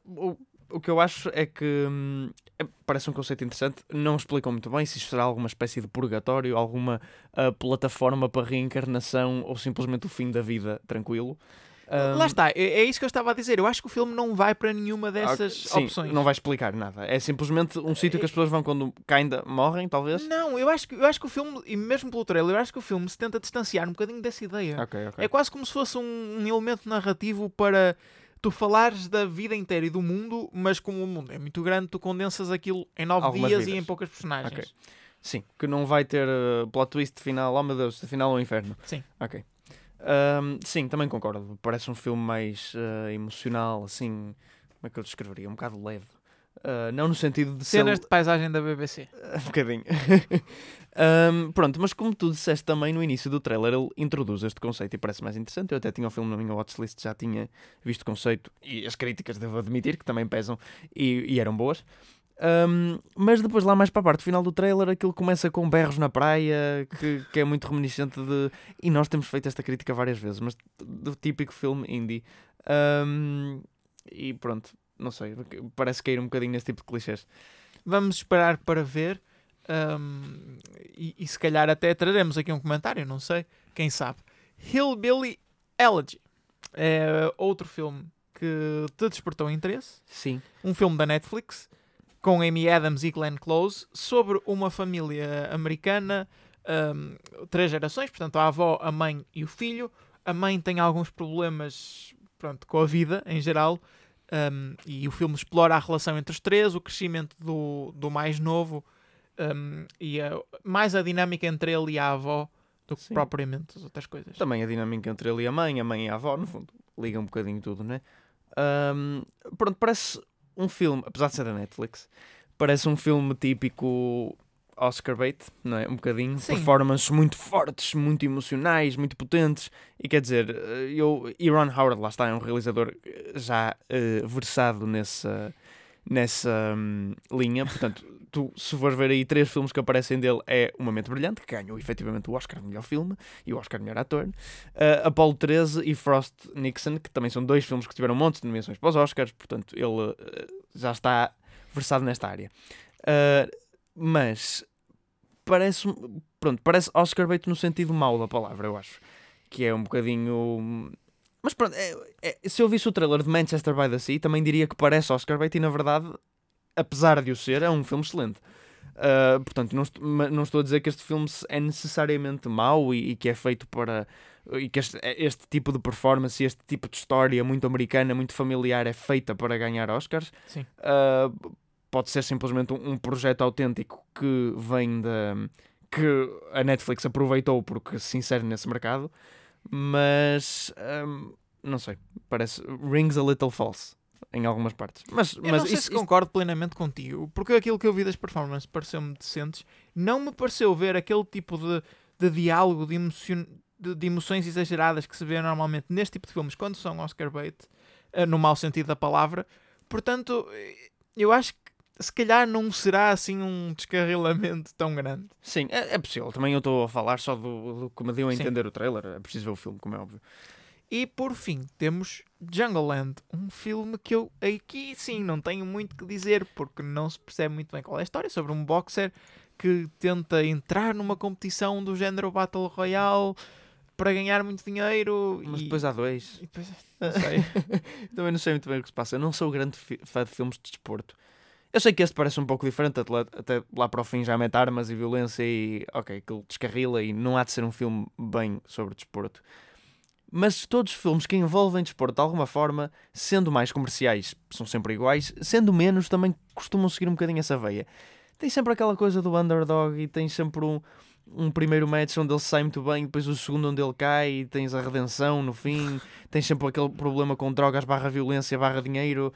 Speaker 3: hum, o, que eu acho é que hum, é- parece um conceito interessante. Não explicam muito bem se isto será alguma espécie de purgatório, alguma ah, plataforma para reencarnação ou simplesmente o fim da vida tranquilo. Hum,
Speaker 2: Lá está, é, é isso que eu estava a dizer. Eu acho que o filme não vai para nenhuma dessas
Speaker 3: sim,
Speaker 2: opções.
Speaker 3: Não vai explicar nada. É simplesmente um sítio que as pessoas vão quando ainda morrem, talvez.
Speaker 2: Não, eu acho, que, eu acho que o filme, e mesmo pelo trailer, eu acho que o filme se tenta distanciar um bocadinho dessa ideia.
Speaker 3: Ok, ok.
Speaker 2: É quase como se fosse um, um elemento narrativo para tu falares da vida inteira e do mundo, mas como o mundo é muito grande, tu condensas aquilo em nove
Speaker 3: Algumas
Speaker 2: dias e
Speaker 3: vidas.
Speaker 2: em poucas personagens.
Speaker 3: Ok. Sim, que não vai ter uh, plot twist final. Oh meu Deus, final ao inferno.
Speaker 2: Sim.
Speaker 3: Ok. Ahm, sim, também concordo. Parece um filme mais ah, emocional, assim. Como é que eu descreveria? Um bocado leve. Ah, não no sentido de ser.
Speaker 2: Cenas de paisagem da BBC.
Speaker 3: um bocadinho. Ahm, pronto, mas como tu disseste também no início do trailer, ele introduz este conceito e parece mais interessante. Eu até tinha o filme na minha watchlist, já tinha visto o conceito e as críticas, devo admitir, que também pesam e, e eram boas. Ahm, mas depois, lá mais para a parte final do trailer, aquilo começa com berros na praia, que, que é muito reminiscente de. E nós temos feito esta crítica várias vezes, mas do típico filme indie. Ahm, e pronto, não sei, parece cair um bocadinho nesse tipo de clichês.
Speaker 2: Vamos esperar para ver. hum, e, e se calhar até traremos aqui um comentário, não sei, quem sabe. Hillbilly Elegy é outro filme que te despertou interesse.
Speaker 3: Sim.
Speaker 2: um filme da Netflix com Amy Adams e Glenn Close sobre uma família americana, hum, três gerações, portanto a avó, a mãe e o filho. A mãe tem alguns problemas pronto, com a vida em geral hum, e o filme explora a relação entre os três, o crescimento do, do mais novo hum, e a- mais a dinâmica entre ele e a avó do que
Speaker 3: Sim.
Speaker 2: propriamente as outras coisas.
Speaker 3: Também a dinâmica entre ele e a mãe, a mãe e a avó, no fundo, liga um bocadinho tudo, né? Ahm, pronto, parece um filme, apesar de ser da Netflix, parece um filme típico Oscar bait, não é? Um bocadinho.
Speaker 2: Sim.
Speaker 3: Performances muito fortes, muito emocionais, muito potentes. E quer dizer, eh, eu, e Ron Howard, lá está, é um realizador já eh, versado nessa, nessa hum, linha. Portanto, tu, se fores ver aí três filmes que aparecem dele, é Uma Mente Brilhante, que ganhou efetivamente o Oscar de melhor filme e o Oscar de melhor ator. Uh, Apollo 13 e Frost Nixon, que também são dois filmes que tiveram um monte de nomeações para os Oscars. Portanto, ele uh, já está versado nesta área. Uh, mas parece pronto, parece Oscar bait no sentido mau da palavra, eu acho. Que é um bocadinho. Mas pronto, é, é, se eu visse o trailer de Manchester by the Sea, também diria que parece Oscar bait e na verdade, apesar de o ser, é um filme excelente. Uh, portanto, não estou, não estou a dizer que este filme é necessariamente mau e, e que é feito para. e que este, este, tipo de performance, este tipo de história muito americana, muito familiar, é feita para ganhar Oscars.
Speaker 2: Sim.
Speaker 3: Uh, pode ser simplesmente um, um projeto autêntico que vem da. que a Netflix aproveitou porque se insere nesse mercado, mas. Um, não sei, parece. rings a little false em algumas partes. Mas,
Speaker 2: eu
Speaker 3: mas
Speaker 2: não sei
Speaker 3: isso,
Speaker 2: se
Speaker 3: isso-
Speaker 2: concordo plenamente contigo, porque aquilo que eu vi das performances pareceu-me decentes. Não me pareceu ver aquele tipo de, de diálogo, de, emocion, de, de emoções exageradas que se vê normalmente neste tipo de filmes quando são Oscar bait, eh, no mau sentido da palavra. Portanto, eh, eu acho que se calhar não será assim um descarrilamento tão grande.
Speaker 3: Sim, é, é possível. Também eu estou a falar só do, do que me deu a
Speaker 2: Sim.
Speaker 3: entender o trailer. É preciso ver o filme, como é óbvio.
Speaker 2: E por fim, temos Jungle Land, um filme que eu aqui sim não tenho muito que dizer, porque não se percebe muito bem qual é a história, sobre um boxer que tenta entrar numa competição do género Battle Royale para ganhar muito dinheiro.
Speaker 3: Mas
Speaker 2: e...
Speaker 3: depois há dois.
Speaker 2: depois- não sei.
Speaker 3: Também não sei muito bem o que se passa. Eu não sou grande fã de filmes de desporto. Eu sei que este parece um pouco diferente, até lá, para o fim já mete armas e violência e ok, aquilo descarrila e não há de ser um filme bem sobre desporto. Mas todos os filmes que envolvem desporto de alguma forma, sendo mais comerciais, são sempre iguais, sendo menos, também costumam seguir um bocadinho essa veia. Tem sempre aquela coisa do underdog e tem sempre um, um primeiro match onde ele sai muito bem, depois o segundo onde ele cai e tens a redenção no fim, tens sempre aquele problema com drogas barra violência barra dinheiro.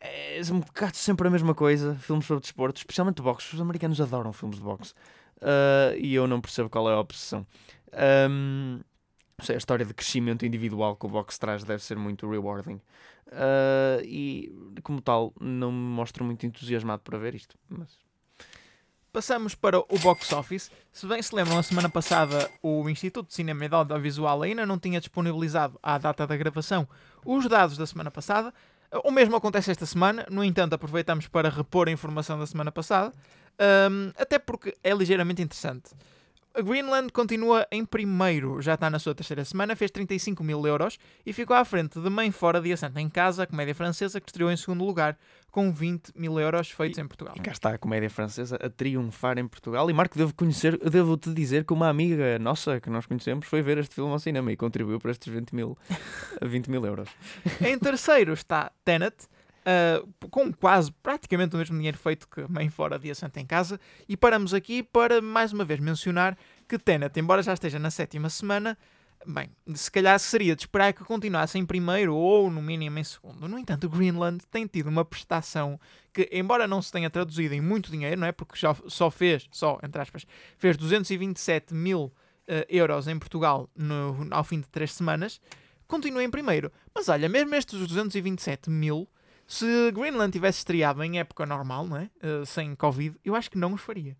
Speaker 3: É um bocado sempre a mesma coisa, filmes sobre desporto, especialmente boxe. Os americanos adoram filmes de boxe. Ah, e eu não percebo qual é a obsessão. Não sei, a história de crescimento individual que o boxe traz deve ser muito rewarding. Ah, e, como tal, não me mostro muito entusiasmado para ver isto. Mas
Speaker 2: Passamos para o box office. Se bem se lembram, a semana passada o Instituto de Cinema e de Audiovisual ainda não tinha disponibilizado à data da gravação os dados da semana passada. O mesmo acontece esta semana, no entanto, aproveitamos para repor a informação da semana passada, hum, até porque é ligeiramente interessante. A Greenland continua em primeiro, já está na sua terceira semana, fez 35 mil euros e ficou à frente de Mãe Fora de Assento em Casa, a comédia francesa, que estreou em segundo lugar, com 20 mil euros feitos em Portugal.
Speaker 3: E cá está a comédia francesa a triunfar em Portugal. E Marco, devo conhecer, devo-te dizer que uma amiga nossa que nós conhecemos foi ver este filme ao cinema e contribuiu para estes 20 mil, 20 mil euros.
Speaker 2: Em terceiro está Tenet, uh, com quase praticamente o mesmo dinheiro feito que Mãe Fora de Assento em Casa. E paramos aqui para mais uma vez mencionar que Tenet, embora já esteja na sétima semana, bem, se calhar seria de esperar que continuasse em primeiro ou no mínimo em segundo. No entanto, Greenland tem tido uma prestação que, embora não se tenha traduzido em muito dinheiro, não é? Porque já só fez, só entre aspas, fez 227 mil eh, euros em Portugal no- ao fim de três semanas, continua em primeiro. Mas olha, mesmo estes 227 mil, se Greenland tivesse estreado em época normal, não é? Eh, sem Covid, eu acho que não os faria.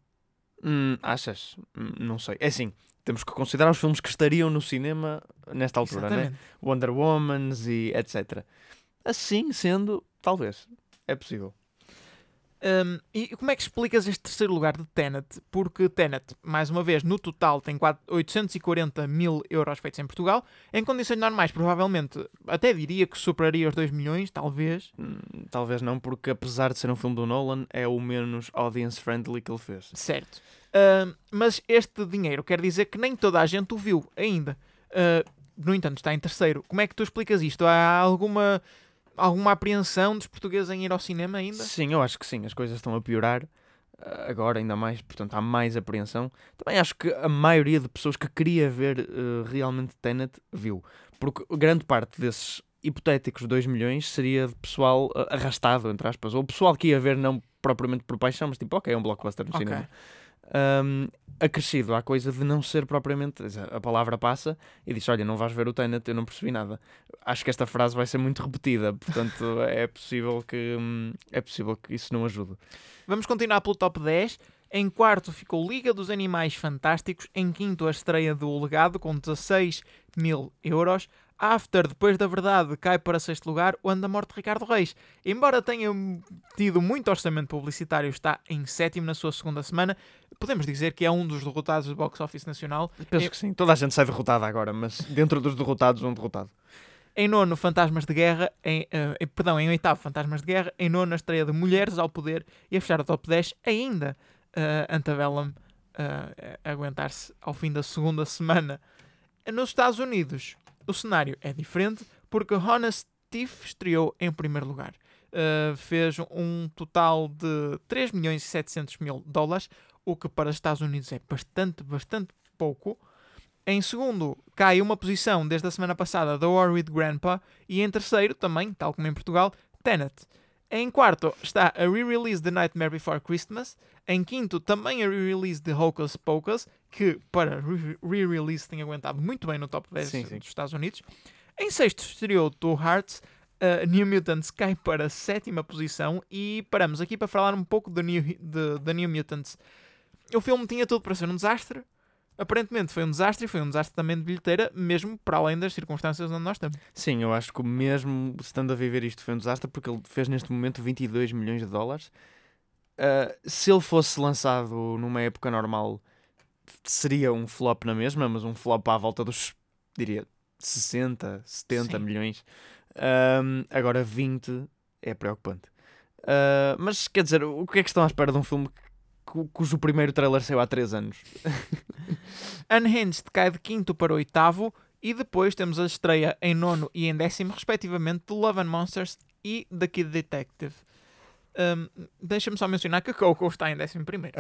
Speaker 3: Hum, achas? Hum, não sei. É assim, temos que considerar os filmes que estariam no cinema nesta altura, né? Wonder Womans e etc. Assim sendo, talvez. É possível.
Speaker 2: Um, e como é que explicas este terceiro lugar de Tenet? Porque Tenet, mais uma vez, no total tem quatro- 840 mil euros feitos em Portugal. Em condições normais, provavelmente, até diria que superaria os 2 milhões, talvez.
Speaker 3: Hum, talvez não, porque apesar de ser um filme do Nolan, é o menos audience friendly que ele fez.
Speaker 2: Certo. Mas este dinheiro quer dizer que nem toda a gente o viu ainda. Uh, no entanto, está em terceiro. Como é que tu explicas isto? Há alguma, alguma apreensão dos portugueses em ir ao cinema ainda?
Speaker 3: Sim, eu acho que sim. As coisas estão a piorar ah, agora, ainda mais. Portanto, há mais apreensão. Também acho que a maioria de pessoas que queria ver eh, realmente Tenet viu. Porque grande parte desses hipotéticos 2 milhões seria de pessoal ah, arrastado, entre aspas, ou pessoal que ia ver não propriamente por paixão, mas tipo, ok, é um blockbuster no
Speaker 2: Ok.
Speaker 3: cinema. Um, acrescido à coisa de não ser propriamente. A palavra passa e diz: Olha, não vais ver o Tenet, eu não percebi nada. Acho que esta frase vai ser muito repetida, portanto é possível que hum, é possível que isso não ajude.
Speaker 2: Vamos continuar pelo top 10. Em quarto ficou Liga dos Animais Fantásticos. Em quinto, a estreia do Legado, com 16 mil euros. After, depois da verdade, cai para sexto lugar o Anda Morte de Ricardo Reis. Embora tenha tido muito orçamento publicitário, está em sétimo na sua segunda semana. Podemos dizer que é um dos derrotados do box office nacional.
Speaker 3: Penso
Speaker 2: Eu-
Speaker 3: que sim. Toda a gente sai derrotada agora, mas dentro dos derrotados, um derrotado.
Speaker 2: Em nono, Fantasmas de Guerra. Em, em- perdão, em oitavo, Fantasmas de Guerra. Em nono, a estreia de Mulheres ao Poder. E a fechar o top 10, ainda uh, Antebellum uh, a aguentar-se ao fim da segunda semana. Nos Estados Unidos, o cenário é diferente, porque Honest Thief estreou em primeiro lugar. Uh, fez um total de 3 milhões e 700 mil dólares, o que para os Estados Unidos é bastante, bastante pouco. Em segundo, cai uma posição desde a semana passada The War with Grandpa. E em terceiro, também, tal como em Portugal, Tenet. Em quarto está a re-release de Nightmare Before Christmas. Em quinto, também a re-release de Hocus Pocus, que para re- re-release tem aguentado muito bem no top 10
Speaker 3: Sim, sim.
Speaker 2: dos Estados Unidos. Em sexto, estreou Two Hearts. A New Mutants cai para a sétima posição. E paramos aqui para falar um pouco New, de, da New Mutants. O filme tinha tudo para ser um desastre. Aparentemente foi um desastre e foi um desastre também de bilheteira, mesmo para além das circunstâncias onde nós estamos.
Speaker 3: Sim, eu acho que mesmo estando a viver isto foi um desastre porque ele fez neste momento 22 milhões de dólares. Uh, se ele fosse lançado numa época normal, seria um flop na mesma, mas um flop à volta dos, diria, 60, 70
Speaker 2: Sim.
Speaker 3: milhões. Um, agora 20 é preocupante. Uh, mas quer dizer, o que é que estão à espera de um filme cujo primeiro trailer saiu há 3 anos?
Speaker 2: Unhinged cai de quinto para oitavo e depois temos a estreia em nono e em décimo, respectivamente, de Love and Monsters e The Kid Detective. Hum, Deixa-me só mencionar que Coco está em décimo primeiro.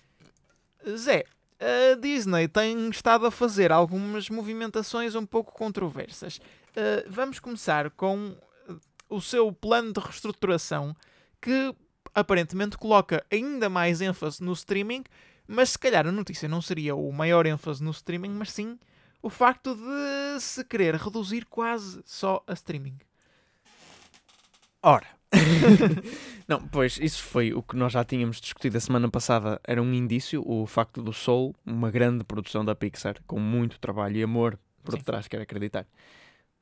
Speaker 2: Zé, a Disney tem estado a fazer algumas movimentações um pouco controversas. Uh, vamos começar com o seu plano de reestruturação que aparentemente coloca ainda mais ênfase no streaming mas se calhar a notícia não seria o maior ênfase no streaming, mas sim o facto de se querer reduzir quase só a streaming.
Speaker 3: Ora. não, pois isso foi o que nós já tínhamos discutido a semana passada. Era um indício, o facto do Soul, uma grande produção da Pixar, com muito trabalho e amor por
Speaker 2: Sim.
Speaker 3: detrás, quero acreditar.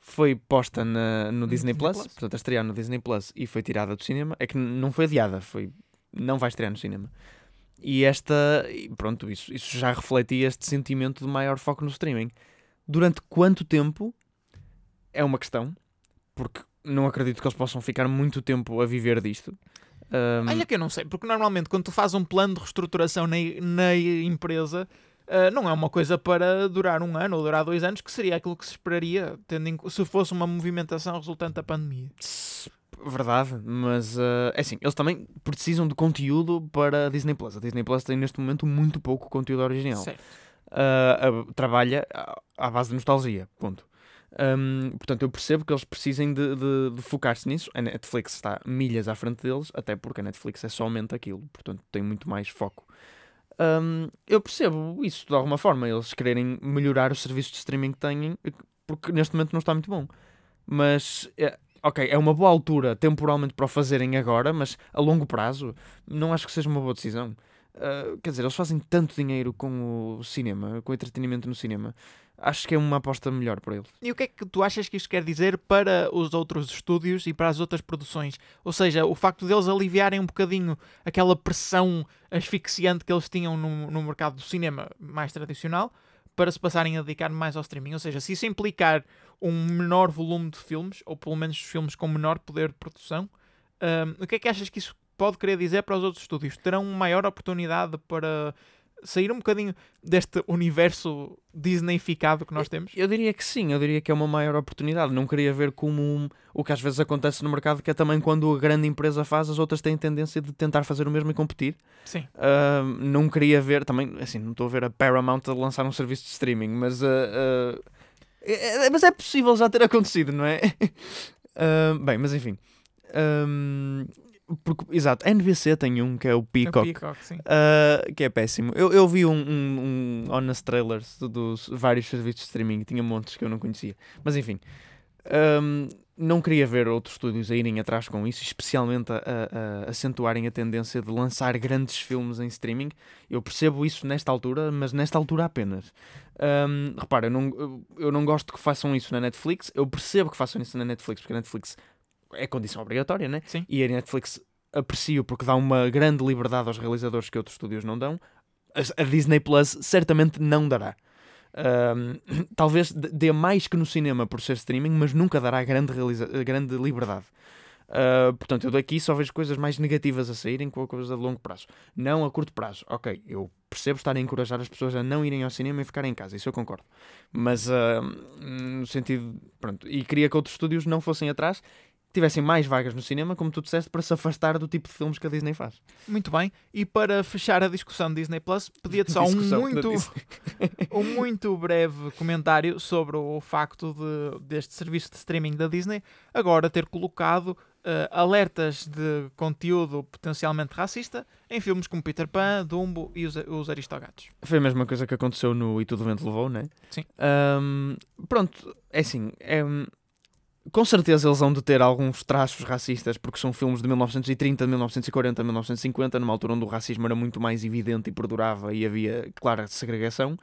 Speaker 3: Foi posta na- no Disney,
Speaker 2: Disney
Speaker 3: Plus,
Speaker 2: Plus.
Speaker 3: portanto, a estrear no Disney Plus e foi tirada do cinema. É que não foi adiada, foi. Não vai estrear no cinema. E esta. Pronto, isso, isso já refletia este sentimento de maior foco no streaming. Durante quanto tempo é uma questão, porque não acredito que eles possam ficar muito tempo a viver disto. Um,
Speaker 2: Olha que eu não sei, porque normalmente quando tu fazes um plano de reestruturação na, na empresa, ah, não é uma coisa para durar um ano ou durar dois anos, que seria aquilo que se esperaria tendo em se fosse uma movimentação resultante da pandemia.
Speaker 3: Verdade, mas uh, é assim, eles também precisam de conteúdo para a Disney Plus. A Disney Plus tem neste momento muito pouco conteúdo original.
Speaker 2: Certo.
Speaker 3: Uh, trabalha à- à base de nostalgia. Ponto. Um, portanto, eu percebo que eles precisem de, de- de focar-se nisso. A Netflix está milhas à frente deles, até porque a Netflix é somente aquilo, portanto, tem muito mais foco. Um, eu percebo isso de alguma forma, eles quererem melhorar o serviço de streaming que têm, porque neste momento não está muito bom. Mas, é, ok, é uma boa altura temporalmente para o fazerem agora, mas a longo prazo não acho que seja uma boa decisão. Uh, quer dizer, eles fazem tanto dinheiro com o cinema, com o entretenimento no cinema. Acho que é uma aposta melhor para eles.
Speaker 2: E o que é que tu achas que isto quer dizer para os outros estúdios e para as outras produções? Ou seja, o facto deles aliviarem um bocadinho aquela pressão asfixiante que eles tinham no, no mercado do cinema mais tradicional para se passarem a dedicar mais ao streaming. Ou seja, se isso implicar um menor volume de filmes, ou pelo menos filmes com menor poder de produção, hum, o que é que achas que isso pode querer dizer para os outros estúdios? Terão maior oportunidade para sair um bocadinho deste universo Disneyficado que nós temos?
Speaker 3: Eu diria que sim, eu diria que é uma maior oportunidade. Não queria ver como um- o que às vezes acontece no mercado, que é também quando a grande empresa faz, as outras têm tendência de tentar fazer o mesmo e competir.
Speaker 2: Sim.
Speaker 3: Ah, não queria ver, também, assim, não estou a ver a Paramount a lançar um serviço de streaming, mas ah, ah, É- mas é possível já ter acontecido, não é? Ah, bem, mas enfim. Ahm, porque, exato, a NBC tem um que é o
Speaker 2: É o
Speaker 3: Peacock.
Speaker 2: Peacock.
Speaker 3: Uh, que é péssimo. Eu, eu vi um, um, um honest trailers dos vários serviços de streaming, tinha montes que eu não conhecia. Mas enfim, um, não queria ver outros estúdios a irem atrás com isso, especialmente a, a- a acentuarem a tendência de lançar grandes filmes em streaming. Eu percebo isso nesta altura, mas nesta altura apenas. Um, repara, eu não, eu não gosto que façam isso na Netflix. Eu percebo que façam isso na Netflix, porque a Netflix é condição obrigatória, né?
Speaker 2: Sim.
Speaker 3: E a Netflix aprecio porque dá uma grande liberdade aos realizadores que outros estúdios não dão. A- Disney Plus certamente não dará. Ahm, talvez dê mais que no cinema por ser streaming, mas nunca dará grande, grande liberdade. Ah, portanto, eu daqui só vejo coisas mais negativas a saírem com a coisa de longo prazo. Não a curto prazo. Ok, eu percebo estar a encorajar as pessoas a não irem ao cinema e ficarem em casa, isso eu concordo. Mas ah, no sentido. Pronto, e queria que outros estúdios não fossem atrás, tivessem mais vagas no cinema, como tu disseste, para se afastar do tipo de filmes que a Disney faz.
Speaker 2: Muito bem. E para fechar a discussão de Disney Plus, pedia-te só um muito, um muito breve comentário sobre o facto de, deste serviço de streaming da Disney agora ter colocado eh, alertas de conteúdo potencialmente racista em filmes como Peter Pan, Dumbo e os, os Aristogatos.
Speaker 3: Foi a mesma coisa que aconteceu no E Tudo Vento Levou, né?
Speaker 2: Sim.
Speaker 3: Ahm, pronto, é assim. é, com certeza eles vão de ter alguns traços racistas, porque são filmes de 1930, 1940, 1950, numa altura onde o racismo era muito mais evidente e perdurava e havia clara segregação.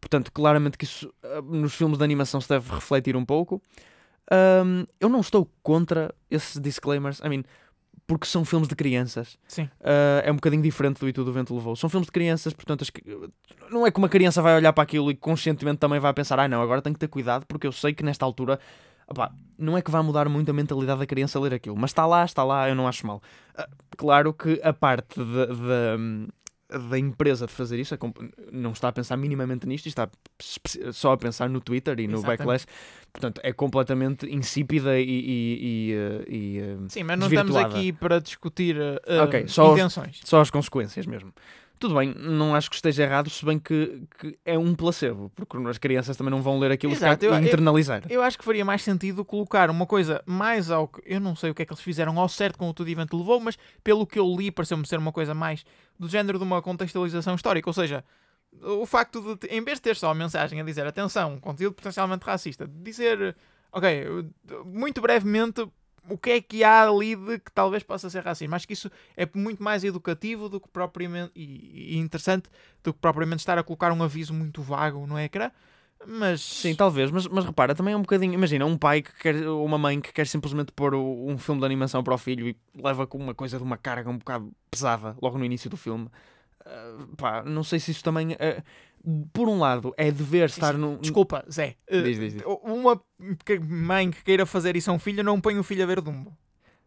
Speaker 3: Portanto, claramente que isso ah, nos filmes de animação se deve refletir um pouco. Ahm, eu não estou contra esses disclaimers, I mean, porque são filmes de crianças.
Speaker 2: Sim.
Speaker 3: Uh, é um bocadinho diferente do E Tudo o Vento Levou. São filmes de crianças, portanto, as não é que uma criança vai olhar para aquilo e conscientemente também vai pensar: ah, não, agora tenho que ter cuidado porque eu sei que nesta altura. Opá, não é que vai mudar muito a mentalidade da criança a ler aquilo, mas está lá, está lá, eu não acho mal. Ah, claro que a parte da- da- empresa de fazer isso comp- não está a pensar minimamente nisto, e está só a pensar no Twitter e no
Speaker 2: Exatamente.
Speaker 3: backlash. Portanto, é completamente insípida e. e, e, uh, e, uh,
Speaker 2: Sim, mas não estamos aqui para discutir eh,
Speaker 3: Ok, só
Speaker 2: intenções.
Speaker 3: só as consequências mesmo. Tudo bem, não acho que esteja errado, se bem que, que é um placebo, porque as crianças também não vão ler aquilo
Speaker 2: Exato, eu-
Speaker 3: e
Speaker 2: eu-
Speaker 3: internalizar.
Speaker 2: Eu acho que faria mais sentido colocar uma coisa mais ao que. Eu não sei o que é que eles fizeram ao certo com o Tudo Evento levou, mas pelo que eu li, pareceu-me ser uma coisa mais do género de uma contextualização histórica. Ou seja, o facto de, em vez de ter só a mensagem a dizer atenção, conteúdo potencialmente racista, dizer, ok, muito brevemente. O que é que há ali de que talvez possa ser racismo? Acho que isso é muito mais educativo do que propriamente e, interessante do que propriamente estar a colocar um aviso muito vago no ecrã. Mas
Speaker 3: Sim, talvez, mas, mas repara, também é um bocadinho. Imagina, um pai que quer, ou uma mãe que quer simplesmente pôr um filme de animação para o filho e leva com uma coisa de uma carga um bocado pesada logo no início do filme. Ah, pá, não sei se isso também. ah, por um lado, é dever estar num.
Speaker 2: Desculpa, Zé. eh,
Speaker 3: Diz, diz, diz.
Speaker 2: Uma que- mãe que queira fazer isso a um filho não põe o filho a ver Dumbo.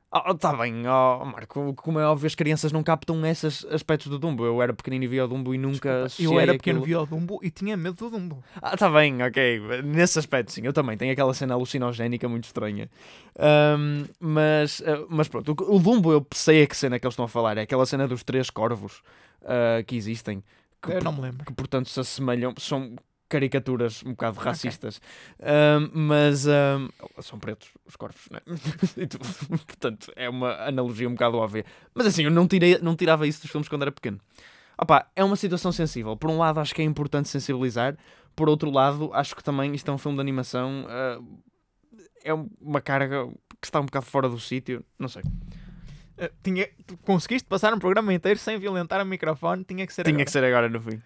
Speaker 3: Oh, tá bem, oh, Marco, como é óbvio, as crianças não captam esses aspectos do Dumbo. Eu era pequenino e via o Dumbo e nunca.
Speaker 2: Eu
Speaker 3: associei
Speaker 2: era pequeno,
Speaker 3: aquilo-
Speaker 2: via o Dumbo e tinha medo do Dumbo.
Speaker 3: Ah, tá bem, ok. Nesse aspecto, sim, eu também. Tenho aquela cena alucinogénica muito estranha. Ahm, mas, ah, mas pronto, o, o Dumbo eu sei a que cena que eles estão a falar. É aquela cena dos três corvos ah, que existem. Que,
Speaker 2: Eu não me lembro.
Speaker 3: que portanto se assemelham. São caricaturas um bocado racistas. Ahm, mas ahm, são pretos os corvos, né? Portanto, é uma analogia um bocado óbvia. Mas assim, eu não, tirei, não tirava isso dos filmes quando era pequeno. Opá, é uma situação sensível. Por um lado, acho que é importante sensibilizar. Por outro lado, acho que também isto é um filme de animação. ah, é uma carga que está um bocado fora do sítio. Não sei.
Speaker 2: Eh, tinha, conseguiste passar um programa inteiro sem violentar o microfone, tinha que ser
Speaker 3: Tinha
Speaker 2: agora.
Speaker 3: que ser agora no fim.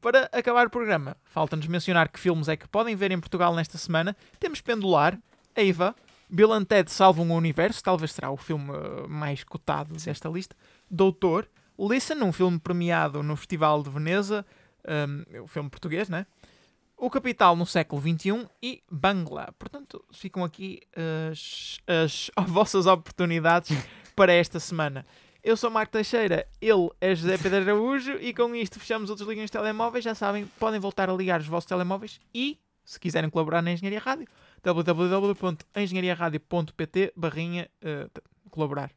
Speaker 2: Para acabar o programa, falta-nos mencionar que filmes é que podem ver em Portugal nesta semana. Temos Pendular, Eva, Bill and Ted Salvam o Universo, talvez será o filme eh, mais cotado desta lista. Doutor, Listen, um filme premiado no Festival de Veneza, um, o filme português, né? O Capital no século XXI e Bangla. Portanto, ficam aqui as, as vossas oportunidades para esta semana. Eu sou Marco Teixeira, ele é José Pedro Araújo e com isto fechamos o Desliguem os Telemóveis. Já sabem, podem voltar a ligar os vossos telemóveis e, se quiserem colaborar na Engenharia Rádio, www.engenhariaradio.pt barrinha eh, colaborar.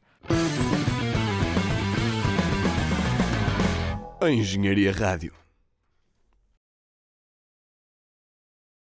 Speaker 4: Engenharia Rádio.